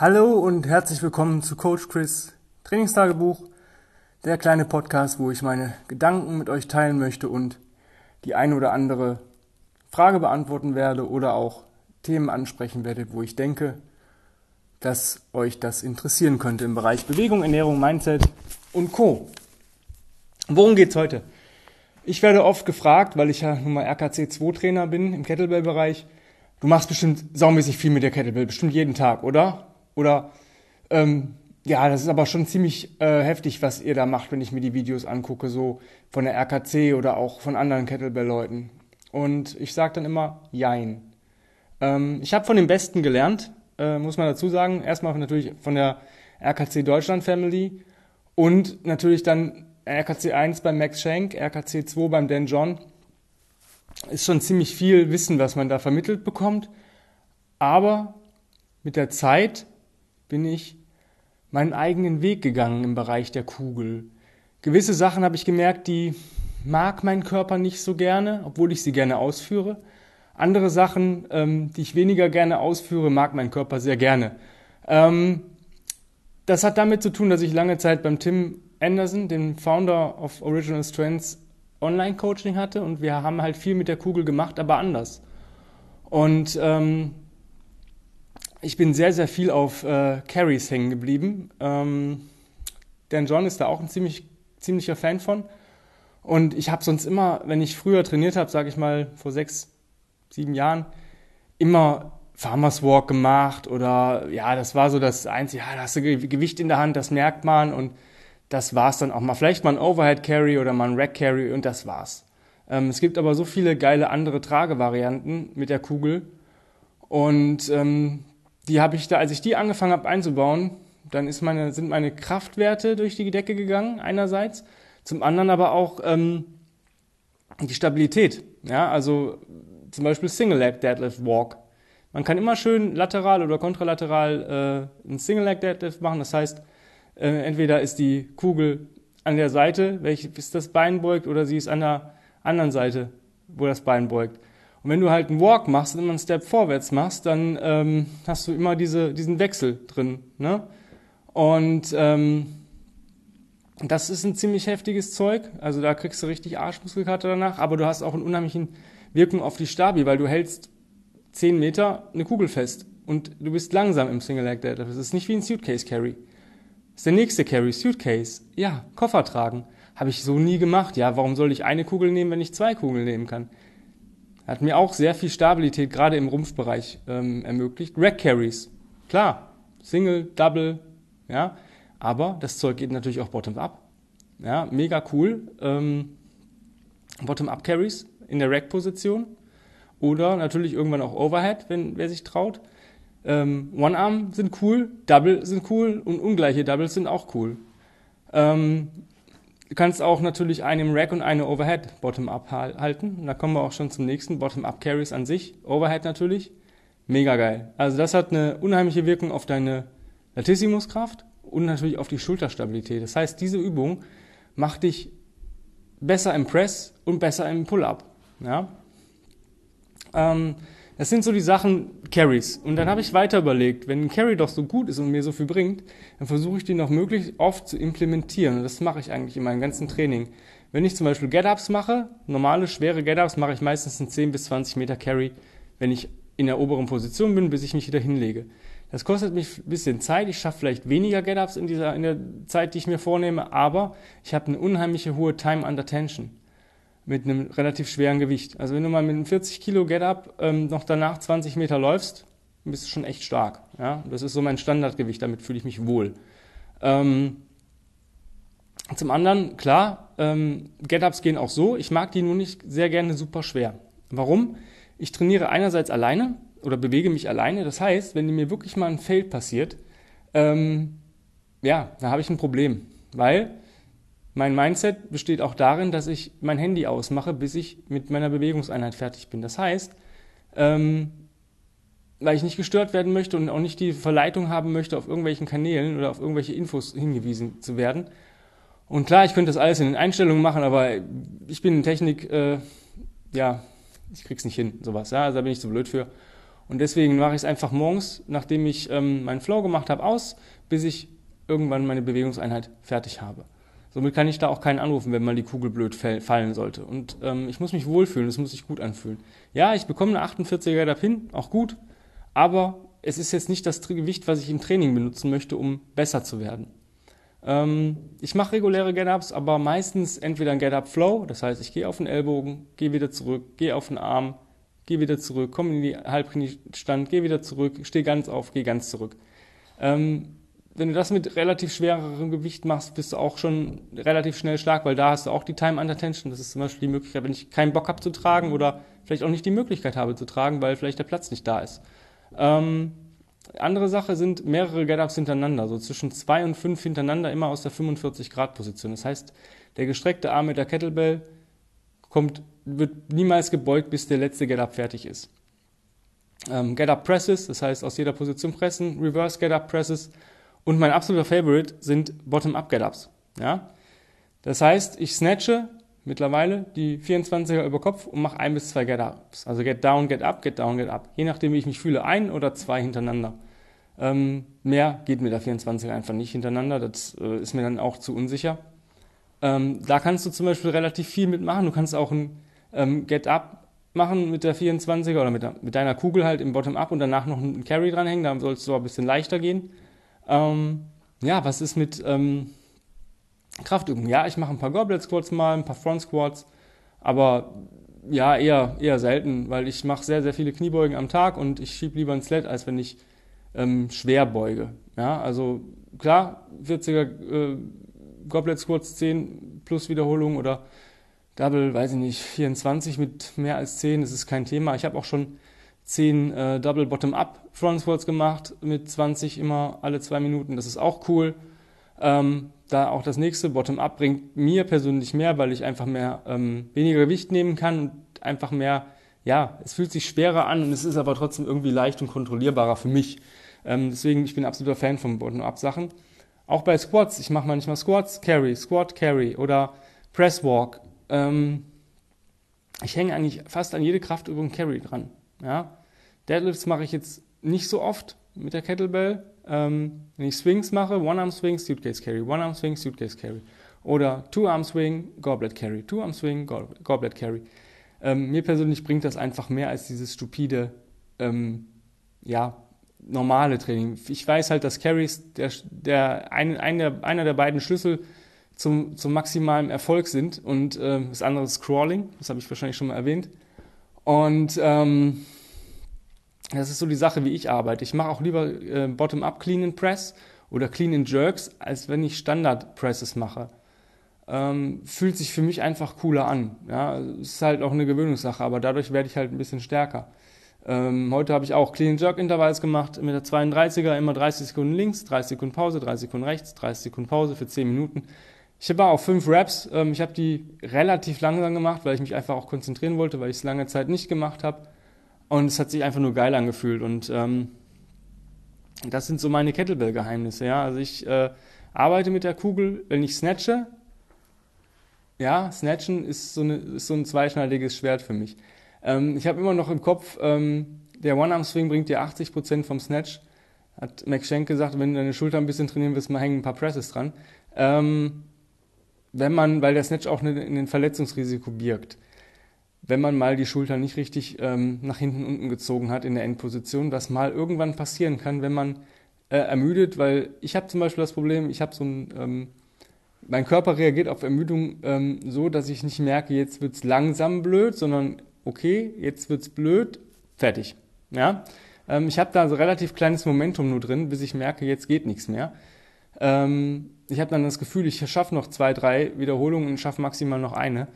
Hallo und herzlich willkommen zu Coach Chris Trainingstagebuch, der kleine Podcast, wo ich meine Gedanken mit euch teilen möchte und die eine oder andere Frage beantworten werde oder auch Themen ansprechen werde, wo ich denke, dass euch das interessieren könnte im Bereich Bewegung, Ernährung, Mindset und Co. Worum geht's heute? Ich werde oft gefragt, weil ich ja nun mal RKC 2 Trainer bin im Kettlebell-Bereich. Du machst bestimmt saumäßig viel mit der Kettlebell, bestimmt jeden Tag, oder? Oder ähm, ja, das ist aber schon ziemlich äh, heftig, was ihr da macht, wenn ich mir die Videos angucke, so von der RKC oder auch von anderen Kettlebell-Leuten. Und ich sage dann immer, jein. Ähm, ich habe von den Besten gelernt, äh, muss man dazu sagen. Erstmal natürlich von der RKC Deutschland Family und natürlich dann RKC 1 beim Max Schenk, RKC 2 beim Dan John. Ist schon ziemlich viel Wissen, was man da vermittelt bekommt. Aber mit der Zeit bin ich meinen eigenen Weg gegangen im Bereich der Kugel. Gewisse Sachen habe ich gemerkt, die mag mein Körper nicht so gerne, obwohl ich sie gerne ausführe. Andere Sachen, ähm, die ich weniger gerne ausführe, mag mein Körper sehr gerne. Ähm, das hat damit zu tun, dass ich lange Zeit beim Tim Anderson, dem Founder of Original Strengths, Online-Coaching hatte und wir haben halt viel mit der Kugel gemacht, aber anders. Und ähm, ich bin sehr, sehr viel auf äh, Carries hängen geblieben. Ähm, Dan John ist da auch ein ziemlich, ziemlicher Fan von. Und ich habe sonst immer, wenn ich früher trainiert habe, sage ich mal vor sechs, sieben Jahren, immer Farmers Walk gemacht oder ja, das war so das Einzige, ja, da hast du Gewicht in der Hand, das merkt man und das war's dann auch mal. Vielleicht mal ein Overhead Carry oder mal ein Rack Carry und das war's. Ähm, es gibt aber so viele geile andere Tragevarianten mit der Kugel und ähm, die habe ich da, als ich die angefangen habe einzubauen, dann ist meine, sind meine Kraftwerte durch die Decke gegangen, einerseits, zum anderen aber auch ähm, die Stabilität. Ja, also zum Beispiel Single Leg Deadlift Walk. Man kann immer schön lateral oder kontralateral äh, einen Single Leg Deadlift machen. Das heißt, äh, entweder ist die Kugel an der Seite, welches das Bein beugt, oder sie ist an der anderen Seite, wo das Bein beugt. Und wenn du halt einen Walk machst und immer einen Step vorwärts machst, dann ähm, hast du immer diese, diesen Wechsel drin. Ne? Und ähm, das ist ein ziemlich heftiges Zeug. Also da kriegst du richtig Arschmuskelkarte danach, aber du hast auch eine unheimliche Wirkung auf die Stabi, weil du hältst 10 Meter eine Kugel fest und du bist langsam im Single Leg Deadlift. Das ist nicht wie ein Suitcase Carry. Das ist der nächste Carry, Suitcase. Ja, Koffer tragen. Habe ich so nie gemacht. Ja, warum soll ich eine Kugel nehmen, wenn ich zwei Kugeln nehmen kann? Hat mir auch sehr viel Stabilität gerade im Rumpfbereich ähm, ermöglicht. Rack Carries, klar, Single, Double, ja, aber das Zeug geht natürlich auch Bottom-up. Ja, mega cool. Ähm, Bottom-up Carries in der Rack-Position oder natürlich irgendwann auch Overhead, wenn wer sich traut. Ähm, One-Arm sind cool, Double sind cool und ungleiche Doubles sind auch cool. Ähm, Du kannst auch natürlich einen Rack und eine Overhead Bottom-up halten. Und da kommen wir auch schon zum nächsten Bottom-up Carries an sich. Overhead natürlich. Mega geil. Also das hat eine unheimliche Wirkung auf deine Latissimuskraft und natürlich auf die Schulterstabilität. Das heißt, diese Übung macht dich besser im Press und besser im Pull-up. Ja? Ähm, das sind so die Sachen Carries. Und dann habe ich weiter überlegt, wenn ein Carry doch so gut ist und mir so viel bringt, dann versuche ich den noch möglichst oft zu implementieren. Und das mache ich eigentlich in meinem ganzen Training. Wenn ich zum Beispiel Get-Ups mache, normale, schwere Get-Ups, mache ich meistens einen 10 bis 20 Meter Carry, wenn ich in der oberen Position bin, bis ich mich wieder hinlege. Das kostet mich ein bisschen Zeit. Ich schaffe vielleicht weniger Get-Ups in, dieser, in der Zeit, die ich mir vornehme, aber ich habe eine unheimliche hohe Time under Tension mit einem relativ schweren Gewicht. Also wenn du mal mit einem 40 Kilo Get-Up ähm, noch danach 20 Meter läufst, bist du schon echt stark. Ja? Das ist so mein Standardgewicht, damit fühle ich mich wohl. Ähm, zum anderen, klar, ähm, Get-Ups gehen auch so. Ich mag die nur nicht sehr gerne super schwer. Warum? Ich trainiere einerseits alleine oder bewege mich alleine. Das heißt, wenn mir wirklich mal ein Fail passiert, ähm, ja, da habe ich ein Problem. Weil mein Mindset besteht auch darin, dass ich mein Handy ausmache, bis ich mit meiner Bewegungseinheit fertig bin. Das heißt, ähm, weil ich nicht gestört werden möchte und auch nicht die Verleitung haben möchte, auf irgendwelchen Kanälen oder auf irgendwelche Infos hingewiesen zu werden. Und klar, ich könnte das alles in den Einstellungen machen, aber ich bin in Technik, äh, ja, ich krieg's nicht hin, sowas. Ja, also da bin ich zu blöd für. Und deswegen mache ich es einfach morgens, nachdem ich ähm, meinen Flow gemacht habe, aus, bis ich irgendwann meine Bewegungseinheit fertig habe. Somit kann ich da auch keinen anrufen, wenn mal die Kugel blöd fallen sollte. Und ähm, ich muss mich wohlfühlen, es muss sich gut anfühlen. Ja, ich bekomme eine 48er Get-Up hin, auch gut, aber es ist jetzt nicht das Gewicht, was ich im Training benutzen möchte, um besser zu werden. Ähm, ich mache reguläre Get-Ups, aber meistens entweder ein Get-Up Flow, das heißt, ich gehe auf den Ellbogen, gehe wieder zurück, gehe auf den Arm, gehe wieder zurück, komme in die Halbkniestand, gehe wieder zurück, stehe ganz auf, gehe ganz zurück. Ähm, wenn du das mit relativ schwererem Gewicht machst, bist du auch schon relativ schnell stark, weil da hast du auch die Time Under Tension. Das ist zum Beispiel die Möglichkeit, wenn ich keinen Bock habe zu tragen oder vielleicht auch nicht die Möglichkeit habe zu tragen, weil vielleicht der Platz nicht da ist. Ähm, andere Sache sind mehrere Get-Ups hintereinander, so zwischen zwei und fünf hintereinander, immer aus der 45-Grad-Position. Das heißt, der gestreckte Arm mit der Kettlebell kommt, wird niemals gebeugt, bis der letzte Get-Up fertig ist. Ähm, Get-Up Presses, das heißt aus jeder Position pressen, Reverse Get-Up Presses und mein absoluter Favorite sind Bottom-Up Get-Ups. Ja? Das heißt, ich snatche mittlerweile die 24er über Kopf und mache ein bis zwei Get-Ups. Also Get Down, Get Up, Get Down, Get Up. Je nachdem, wie ich mich fühle, ein oder zwei hintereinander. Ähm, mehr geht mit der 24er einfach nicht hintereinander. Das äh, ist mir dann auch zu unsicher. Ähm, da kannst du zum Beispiel relativ viel mitmachen. Du kannst auch ein ähm, Get Up machen mit der 24er oder mit, mit deiner Kugel halt im Bottom Up und danach noch einen Carry dranhängen. Da sollst du ein bisschen leichter gehen. Ähm, ja, was ist mit ähm, Kraftübungen? Ja, ich mache ein paar Goblet Squats mal, ein paar Front Squats, aber ja, eher, eher selten, weil ich mache sehr, sehr viele Kniebeugen am Tag und ich schiebe lieber ein Sled, als wenn ich ähm, schwer beuge. Ja, also klar, 40er äh, Goblet Squats 10 plus Wiederholungen oder Double, weiß ich nicht, 24 mit mehr als 10, das ist kein Thema. Ich habe auch schon 10 äh, Double Bottom Up Front Squats gemacht mit 20 immer alle zwei Minuten. Das ist auch cool. Ähm, da auch das nächste Bottom Up bringt mir persönlich mehr, weil ich einfach mehr ähm, weniger Gewicht nehmen kann und einfach mehr, ja, es fühlt sich schwerer an und es ist aber trotzdem irgendwie leicht und kontrollierbarer für mich. Ähm, deswegen, ich bin absoluter Fan von Bottom Up Sachen. Auch bei Squats, ich mache manchmal Squats, Carry, Squat, Carry oder Press Walk. Ähm, ich hänge eigentlich fast an jede Kraftübung Carry dran. Ja? Deadlifts mache ich jetzt nicht so oft mit der Kettlebell. Ähm, wenn ich Swings mache, One-Arm-Swing, Suitcase Carry, One-Arm-Swing, Suitcase Carry. Oder Two-Arm-Swing, Goblet Carry, Two-Arm-Swing, Goblet Carry. Ähm, mir persönlich bringt das einfach mehr als dieses stupide, ähm, ja, normale Training. Ich weiß halt, dass Carries der, der, ein, ein der, einer der beiden Schlüssel zum, zum maximalen Erfolg sind und äh, das andere ist Crawling, das habe ich wahrscheinlich schon mal erwähnt. Und ähm, das ist so die Sache, wie ich arbeite. Ich mache auch lieber äh, Bottom-up Clean and Press oder Clean and Jerks, als wenn ich Standard Presses mache. Ähm, fühlt sich für mich einfach cooler an. Ja, ist halt auch eine Gewöhnungssache, aber dadurch werde ich halt ein bisschen stärker. Ähm, heute habe ich auch Clean Jerk Intervalls gemacht mit der 32er, immer 30 Sekunden links, 30 Sekunden Pause, 30 Sekunden rechts, 30 Sekunden Pause für 10 Minuten. Ich habe auch fünf Raps. Ähm, ich habe die relativ langsam gemacht, weil ich mich einfach auch konzentrieren wollte, weil ich es lange Zeit nicht gemacht habe. Und es hat sich einfach nur geil angefühlt. Und ähm, das sind so meine Kettlebell-Geheimnisse. Ja? Also ich äh, arbeite mit der Kugel, wenn ich snatche. Ja, Snatchen ist so, eine, ist so ein zweischneidiges Schwert für mich. Ähm, ich habe immer noch im Kopf, ähm, der One-Arm-Swing bringt dir 80% vom Snatch. Hat Max Schenk gesagt, wenn du deine Schulter ein bisschen trainieren willst, mal hängen ein paar Presses dran. Ähm, wenn man, weil der Snatch auch ein Verletzungsrisiko birgt, wenn man mal die Schulter nicht richtig ähm, nach hinten unten gezogen hat in der Endposition, was mal irgendwann passieren kann, wenn man äh, ermüdet, weil ich habe zum Beispiel das Problem, ich habe so ein, ähm, mein Körper reagiert auf Ermüdung ähm, so, dass ich nicht merke, jetzt wird's langsam blöd, sondern okay, jetzt wird's blöd, fertig. Ja, ähm, ich habe da so relativ kleines Momentum nur drin, bis ich merke, jetzt geht nichts mehr. Ähm, ich habe dann das Gefühl, ich schaffe noch zwei, drei Wiederholungen und schaffe maximal noch eine.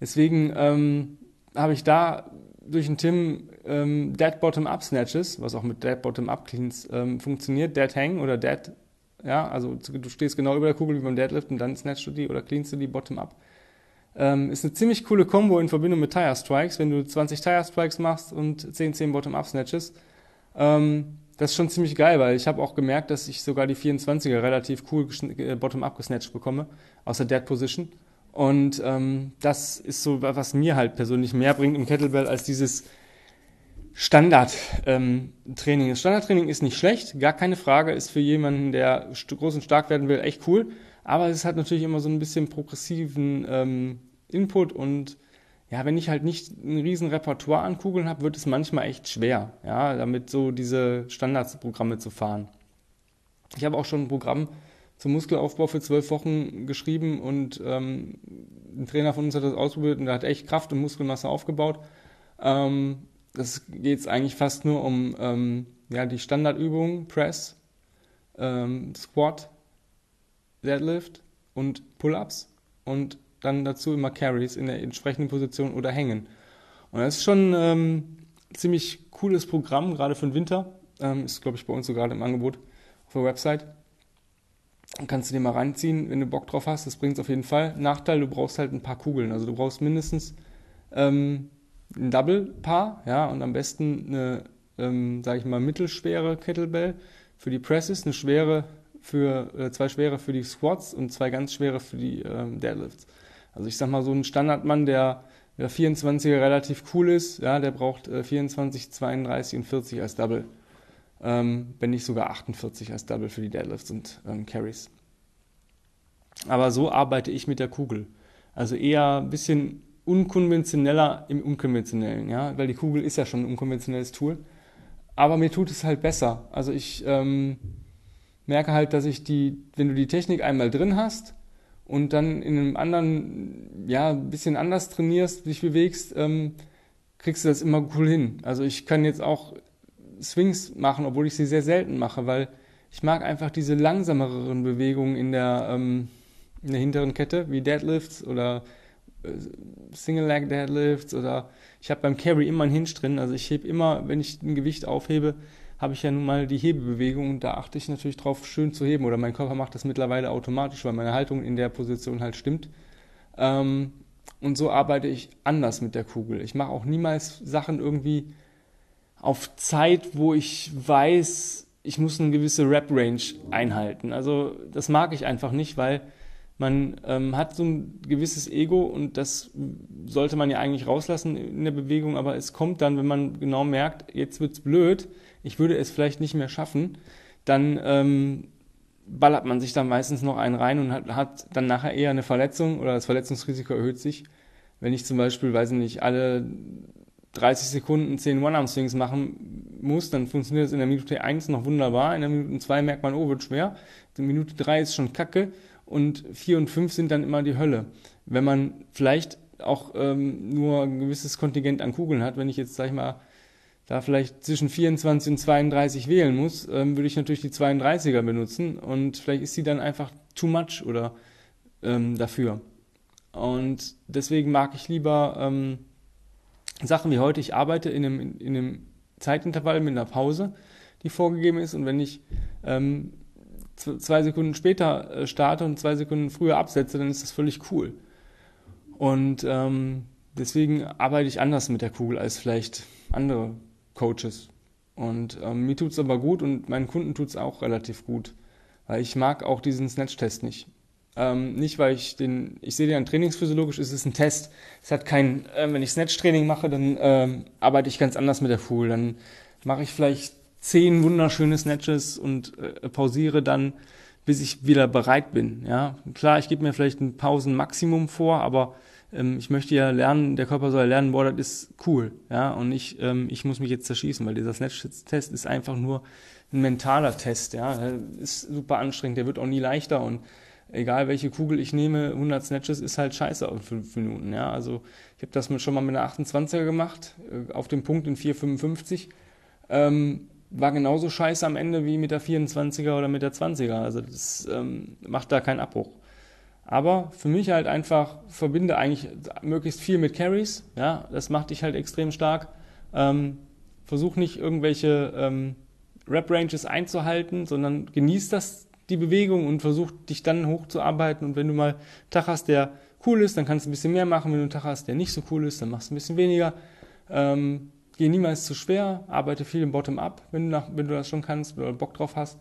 Deswegen ähm, habe ich da durch den Tim ähm, Dead Bottom Up Snatches, was auch mit Dead Bottom Up Cleans ähm, funktioniert, Dead Hang oder Dead, ja, also du stehst genau über der Kugel wie beim Deadlift und dann snatchst du die oder cleanst du die Bottom Up. Ähm, ist eine ziemlich coole Combo in Verbindung mit Tire Strikes, wenn du 20 Tire Strikes machst und 10, 10 Bottom Up Snatches. Ähm, das ist schon ziemlich geil, weil ich habe auch gemerkt, dass ich sogar die 24er relativ cool äh, Bottom-up gesnatcht bekomme, aus der Dead Position. Und ähm, das ist so, was mir halt persönlich mehr bringt im Kettlebell als dieses Standardtraining. Ähm, das Standardtraining ist nicht schlecht, gar keine Frage, ist für jemanden, der groß und stark werden will, echt cool. Aber es hat natürlich immer so ein bisschen progressiven ähm, Input und ja, wenn ich halt nicht ein riesen Repertoire an Kugeln habe, wird es manchmal echt schwer, ja, damit so diese Standardsprogramme zu fahren. Ich habe auch schon ein Programm zum Muskelaufbau für zwölf Wochen geschrieben und ähm, ein Trainer von uns hat das ausprobiert und der hat echt Kraft und Muskelmasse aufgebaut. Ähm, das geht eigentlich fast nur um ähm, ja, die Standardübungen, Press, ähm, Squat, Deadlift und Pull-ups und dann dazu immer Carries in der entsprechenden Position oder hängen. Und das ist schon ähm, ein ziemlich cooles Programm, gerade für den Winter. Ähm, ist, glaube ich, bei uns so gerade im Angebot auf der Website. Kannst du dir mal reinziehen, wenn du Bock drauf hast. Das bringt es auf jeden Fall. Nachteil, du brauchst halt ein paar Kugeln. Also du brauchst mindestens ähm, ein Double-Paar, ja, und am besten eine, ähm, sage ich mal, mittelschwere Kettlebell für die Presses, eine schwere für, äh, zwei schwere für die Squats und zwei ganz schwere für die ähm, Deadlifts. Also ich sag mal, so ein Standardmann, der, der 24er relativ cool ist, ja, der braucht äh, 24, 32 und 40 als Double. Ähm, wenn nicht sogar 48 als Double für die Deadlifts und ähm, Carries. Aber so arbeite ich mit der Kugel. Also eher ein bisschen unkonventioneller im Unkonventionellen, ja, weil die Kugel ist ja schon ein unkonventionelles Tool. Aber mir tut es halt besser. Also ich ähm, merke halt, dass ich die, wenn du die Technik einmal drin hast, und dann in einem anderen, ja, ein bisschen anders trainierst, dich bewegst, ähm, kriegst du das immer cool hin. Also ich kann jetzt auch Swings machen, obwohl ich sie sehr selten mache, weil ich mag einfach diese langsameren Bewegungen in der, ähm, in der hinteren Kette, wie Deadlifts oder äh, Single Leg Deadlifts oder ich habe beim Carry immer einen Hinge drin. Also ich hebe immer, wenn ich ein Gewicht aufhebe, habe ich ja nun mal die Hebebewegung und da achte ich natürlich drauf, schön zu heben. Oder mein Körper macht das mittlerweile automatisch, weil meine Haltung in der Position halt stimmt. Ähm, und so arbeite ich anders mit der Kugel. Ich mache auch niemals Sachen irgendwie auf Zeit, wo ich weiß, ich muss eine gewisse Rap-Range einhalten. Also das mag ich einfach nicht, weil man ähm, hat so ein gewisses Ego und das sollte man ja eigentlich rauslassen in der Bewegung, aber es kommt dann, wenn man genau merkt, jetzt wird's blöd, ich würde es vielleicht nicht mehr schaffen, dann ähm, ballert man sich da meistens noch einen rein und hat, hat dann nachher eher eine Verletzung oder das Verletzungsrisiko erhöht sich. Wenn ich zum Beispiel, weiß ich nicht, alle 30 Sekunden 10 One-Arm-Swings machen muss, dann funktioniert das in der Minute 1 noch wunderbar. In der Minute 2 merkt man, oh, wird schwer. In Minute 3 ist schon kacke und 4 und 5 sind dann immer die Hölle. Wenn man vielleicht auch ähm, nur ein gewisses Kontingent an Kugeln hat, wenn ich jetzt, sag ich mal, da vielleicht zwischen 24 und 32 wählen muss, ähm, würde ich natürlich die 32er benutzen und vielleicht ist sie dann einfach too much oder ähm, dafür. Und deswegen mag ich lieber ähm, Sachen wie heute, ich arbeite in einem, in einem Zeitintervall mit einer Pause, die vorgegeben ist und wenn ich ähm, zwei Sekunden später äh, starte und zwei Sekunden früher absetze, dann ist das völlig cool. Und ähm, deswegen arbeite ich anders mit der Kugel als vielleicht andere Coaches. Und ähm, mir tut es aber gut und meinen Kunden tut es auch relativ gut. Weil ich mag auch diesen Snatch-Test nicht. Ähm, nicht, weil ich den, ich sehe den trainingsphysiologisch, ist es ein Test. Es hat kein, äh, wenn ich Snatch-Training mache, dann ähm, arbeite ich ganz anders mit der Fuhl. Dann mache ich vielleicht zehn wunderschöne Snatches und äh, pausiere dann, bis ich wieder bereit bin. Ja, klar, ich gebe mir vielleicht ein Pausenmaximum vor, aber ähm, ich möchte ja lernen, der Körper soll lernen, boah, das ist cool, ja, und nicht, ähm, ich muss mich jetzt zerschießen, weil dieser Snatch-Test ist einfach nur ein mentaler Test, ja, der ist super anstrengend, der wird auch nie leichter und egal welche Kugel ich nehme, 100 Snatches ist halt scheiße auf 5 Minuten, ja, also ich habe das schon mal mit einer 28er gemacht, äh, auf dem Punkt in 4,55, ähm, war genauso scheiße am Ende wie mit der 24er oder mit der 20er, also das ähm, macht da keinen Abbruch. Aber für mich halt einfach verbinde eigentlich möglichst viel mit Carries. Ja, das macht dich halt extrem stark. Ähm, versuch nicht irgendwelche ähm, Rap-Ranges einzuhalten, sondern genieß das, die Bewegung und versuch dich dann hochzuarbeiten. Und wenn du mal einen Tag hast, der cool ist, dann kannst du ein bisschen mehr machen. Wenn du einen Tag hast, der nicht so cool ist, dann machst du ein bisschen weniger. Ähm, geh niemals zu schwer, arbeite viel im Bottom-up, wenn, wenn, du das schon kannst oder Bock drauf hast.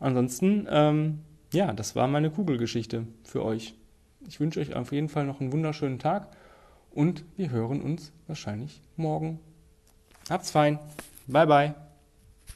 Ansonsten ähm, ja, das war meine Kugelgeschichte für euch. Ich wünsche euch auf jeden Fall noch einen wunderschönen Tag und wir hören uns wahrscheinlich morgen. Habt's fein. Bye bye.